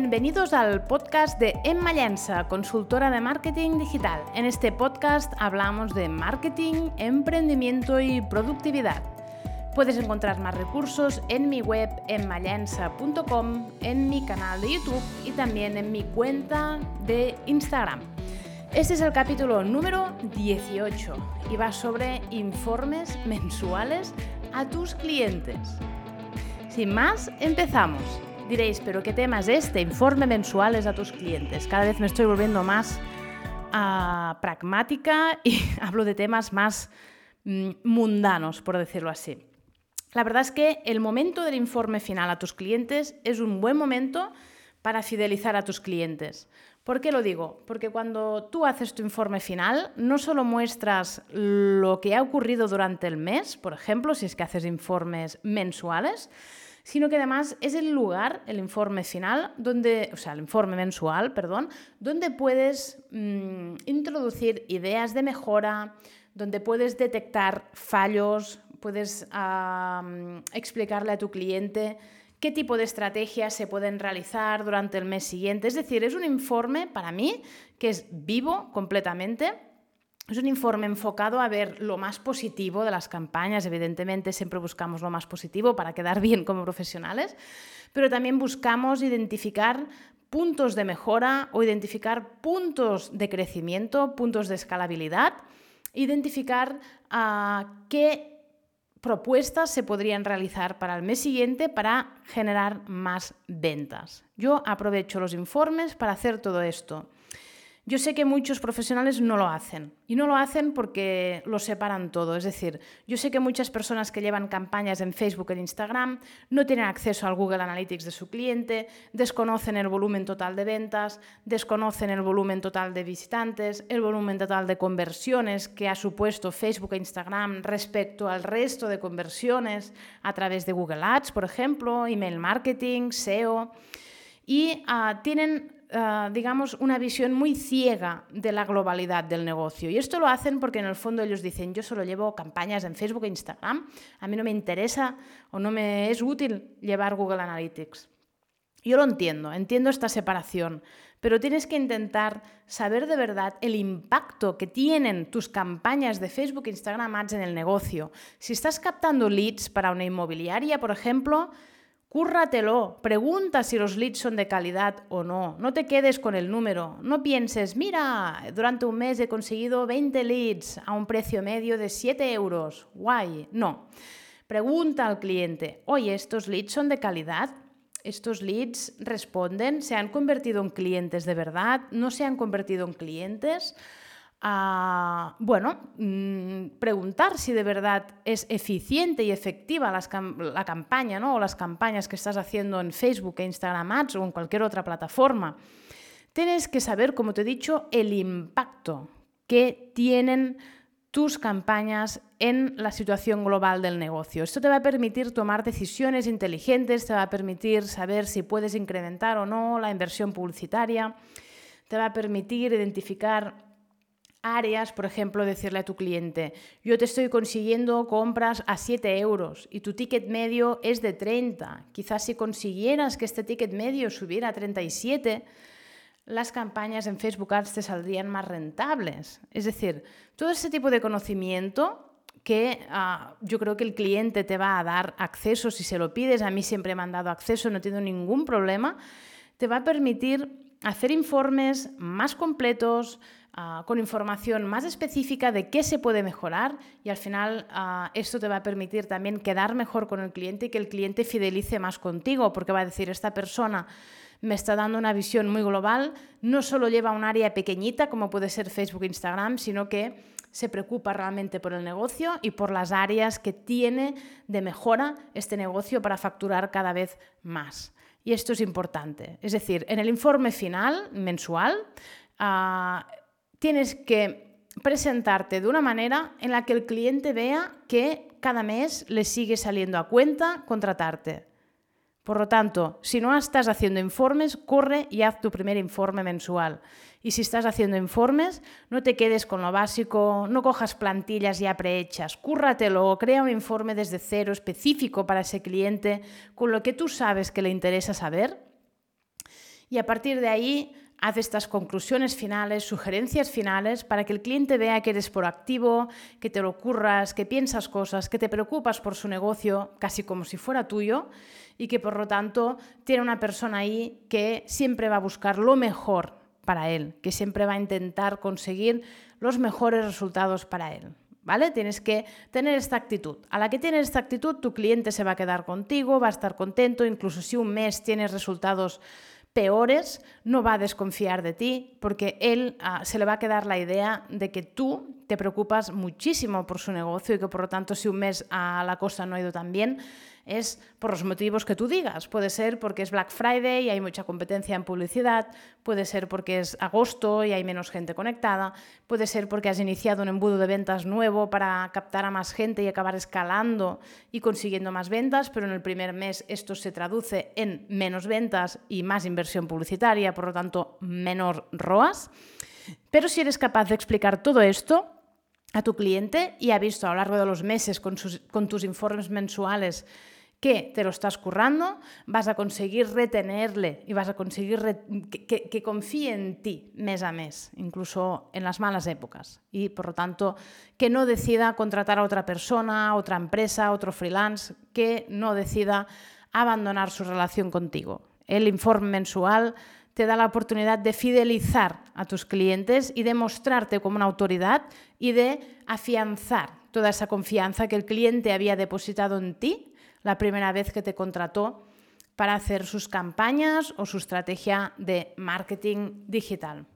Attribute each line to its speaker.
Speaker 1: Bienvenidos al podcast de Emma Llanza, consultora de marketing digital. En este podcast hablamos de marketing, emprendimiento y productividad. Puedes encontrar más recursos en mi web emmallanza.com, en mi canal de YouTube y también en mi cuenta de Instagram. Este es el capítulo número 18 y va sobre informes mensuales a tus clientes. Sin más, empezamos. Diréis, pero ¿qué tema es este? Informe mensuales a tus clientes. Cada vez me estoy volviendo más uh, pragmática y hablo de temas más mm, mundanos, por decirlo así. La verdad es que el momento del informe final a tus clientes es un buen momento para fidelizar a tus clientes. ¿Por qué lo digo? Porque cuando tú haces tu informe final, no solo muestras lo que ha ocurrido durante el mes, por ejemplo, si es que haces informes mensuales, sino que además es el lugar, el informe final, donde, o sea, el informe mensual, perdón, donde puedes mmm, introducir ideas de mejora, donde puedes detectar fallos, puedes explicarle a tu cliente qué tipo de estrategias se pueden realizar durante el mes siguiente. Es decir, es un informe para mí que es vivo completamente. Es un informe enfocado a ver lo más positivo de las campañas. Evidentemente, siempre buscamos lo más positivo para quedar bien como profesionales, pero también buscamos identificar puntos de mejora o identificar puntos de crecimiento, puntos de escalabilidad, identificar uh, qué propuestas se podrían realizar para el mes siguiente para generar más ventas. Yo aprovecho los informes para hacer todo esto. Yo sé que muchos profesionales no lo hacen y no lo hacen porque lo separan todo. Es decir, yo sé que muchas personas que llevan campañas en Facebook e Instagram no tienen acceso al Google Analytics de su cliente, desconocen el volumen total de ventas, desconocen el volumen total de visitantes, el volumen total de conversiones que ha supuesto Facebook e Instagram respecto al resto de conversiones a través de Google Ads, por ejemplo, email marketing, SEO. Y uh, tienen Uh, digamos, una visión muy ciega de la globalidad del negocio. Y esto lo hacen porque en el fondo ellos dicen, yo solo llevo campañas en Facebook e Instagram, a mí no me interesa o no me es útil llevar Google Analytics. Yo lo entiendo, entiendo esta separación, pero tienes que intentar saber de verdad el impacto que tienen tus campañas de Facebook e Instagram Ads en el negocio. Si estás captando leads para una inmobiliaria, por ejemplo, Cúrratelo, pregunta si los leads son de calidad o no. No te quedes con el número. No pienses, mira, durante un mes he conseguido 20 leads a un precio medio de 7 euros. Guay. No. Pregunta al cliente, oye, ¿estos leads son de calidad? ¿Estos leads responden? ¿Se han convertido en clientes de verdad? ¿No se han convertido en clientes? A, bueno, mm, preguntar si de verdad es eficiente y efectiva la campaña ¿no? o las campañas que estás haciendo en Facebook e Instagram Ads o en cualquier otra plataforma. Tienes que saber, como te he dicho, el impacto que tienen tus campañas en la situación global del negocio. Esto te va a permitir tomar decisiones inteligentes, te va a permitir saber si puedes incrementar o no la inversión publicitaria, te va a permitir identificar áreas, por ejemplo, decirle a tu cliente, yo te estoy consiguiendo compras a 7 euros y tu ticket medio es de 30. Quizás si consiguieras que este ticket medio subiera a 37, las campañas en Facebook Ads te saldrían más rentables. Es decir, todo ese tipo de conocimiento que uh, yo creo que el cliente te va a dar acceso si se lo pides, a mí siempre me han dado acceso, no tengo ningún problema, te va a permitir hacer informes más completos, uh, con información más específica de qué se puede mejorar y al final uh, esto te va a permitir también quedar mejor con el cliente y que el cliente fidelice más contigo, porque va a decir, esta persona me está dando una visión muy global, no solo lleva un área pequeñita como puede ser Facebook Instagram, sino que se preocupa realmente por el negocio y por las áreas que tiene de mejora este negocio para facturar cada vez más. Y esto es importante. Es decir, en el informe final mensual, uh, tienes que presentarte de una manera en la que el cliente vea que cada mes le sigue saliendo a cuenta contratarte. Por lo tanto, si no estás haciendo informes, corre y haz tu primer informe mensual. Y si estás haciendo informes, no te quedes con lo básico, no cojas plantillas ya prehechas, cúrratelo, crea un informe desde cero específico para ese cliente, con lo que tú sabes que le interesa saber Y a partir de ahí haz estas conclusiones finales, sugerencias finales para que el cliente vea que eres proactivo, que te lo ocurras, que piensas cosas, que te preocupas por su negocio casi como si fuera tuyo y que por lo tanto tiene una persona ahí que siempre va a buscar lo mejor para él, que siempre va a intentar conseguir los mejores resultados para él. ¿Vale? Tienes que tener esta actitud. A la que tienes esta actitud, tu cliente se va a quedar contigo, va a estar contento, incluso si un mes tienes resultados peores, no va a desconfiar de ti porque él ah, se le va a quedar la idea de que tú te preocupas muchísimo por su negocio y que por lo tanto si un mes a la cosa no ha ido tan bien, es por los motivos que tú digas. Puede ser porque es Black Friday y hay mucha competencia en publicidad, puede ser porque es agosto y hay menos gente conectada, puede ser porque has iniciado un embudo de ventas nuevo para captar a más gente y acabar escalando y consiguiendo más ventas, pero en el primer mes esto se traduce en menos ventas y más inversión publicitaria, por lo tanto, menor ROAS. Pero si eres capaz de explicar todo esto, a tu cliente y ha visto a lo largo de los meses con, con tus informes mensuales que te lo estás currando, vas a conseguir retenerle y vas a conseguir que, confíe en ti mes a mes, incluso en las malas épocas. Y por lo tanto, que no decida contratar a otra persona, otra empresa, otro freelance, que no decida abandonar su relación contigo. El informe mensual te da la oportunidad de fidelizar a tus clientes y de mostrarte como una autoridad y de afianzar toda esa confianza que el cliente había depositado en ti la primera vez que te contrató para hacer sus campañas o su estrategia de marketing digital.